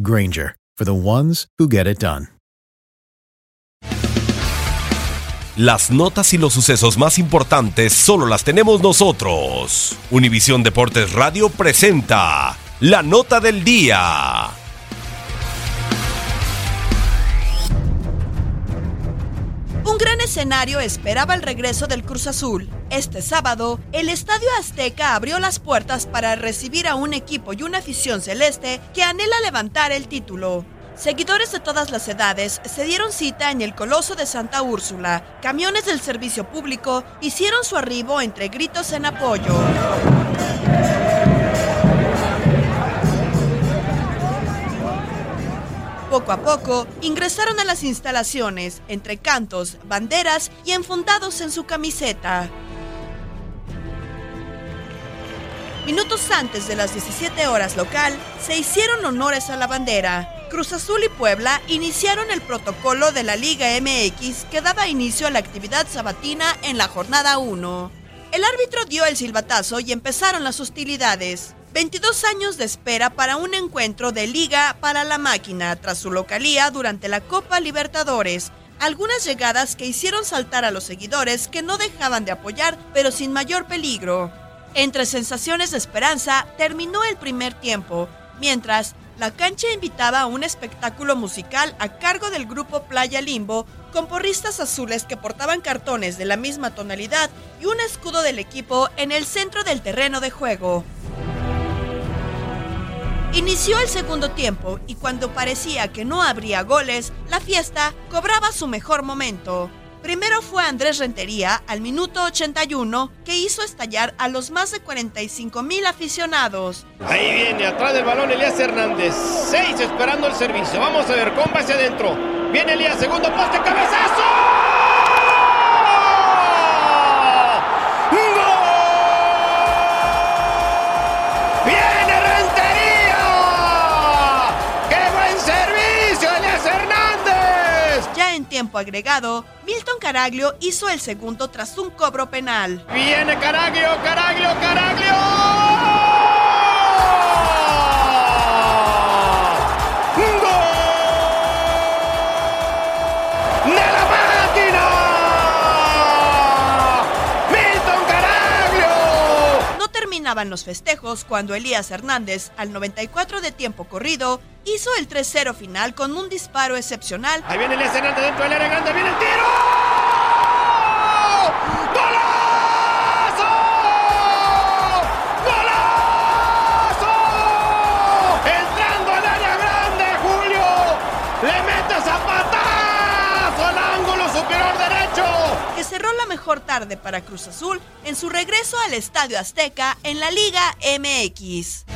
Granger, for the ones who get it done. Las notas y los sucesos más importantes solo las tenemos nosotros. Univisión Deportes Radio presenta la nota del día. Escenario esperaba el regreso del Cruz Azul. Este sábado, el Estadio Azteca abrió las puertas para recibir a un equipo y una afición celeste que anhela levantar el título. Seguidores de todas las edades se dieron cita en el Coloso de Santa Úrsula. Camiones del servicio público hicieron su arribo entre gritos en apoyo. Poco a poco ingresaron a las instalaciones entre cantos, banderas y enfundados en su camiseta. Minutos antes de las 17 horas local, se hicieron honores a la bandera. Cruz Azul y Puebla iniciaron el protocolo de la Liga MX que daba inicio a la actividad sabatina en la jornada 1. El árbitro dio el silbatazo y empezaron las hostilidades. 22 años de espera para un encuentro de liga para la máquina tras su localía durante la Copa Libertadores. Algunas llegadas que hicieron saltar a los seguidores que no dejaban de apoyar, pero sin mayor peligro. Entre sensaciones de esperanza, terminó el primer tiempo, mientras la cancha invitaba a un espectáculo musical a cargo del grupo Playa Limbo, con porristas azules que portaban cartones de la misma tonalidad y un escudo del equipo en el centro del terreno de juego. Inició el segundo tiempo y cuando parecía que no habría goles, la fiesta cobraba su mejor momento. Primero fue Andrés Rentería al minuto 81 que hizo estallar a los más de 45 mil aficionados. Ahí viene atrás del balón Elías Hernández. Seis esperando el servicio. Vamos a ver, compa hacia adentro. Viene Elías, segundo poste, cabezazo. En tiempo agregado, Milton Caraglio hizo el segundo tras un cobro penal. Viene Caraglio, Caraglio, Caraglio. ¡Gol! ¡De la máquina! ¡Milton Caraglio! No terminaban los festejos cuando Elías Hernández, al 94 de tiempo corrido, hizo el 3-0 final con un disparo excepcional. Ahí viene el escenario dentro del área grande, viene el tiro. ¡Golazo! ¡Golazo! Entrando al área grande, Julio. Le mete zapatazo al ángulo superior derecho. Que cerró la mejor tarde para Cruz Azul en su regreso al Estadio Azteca en la Liga MX.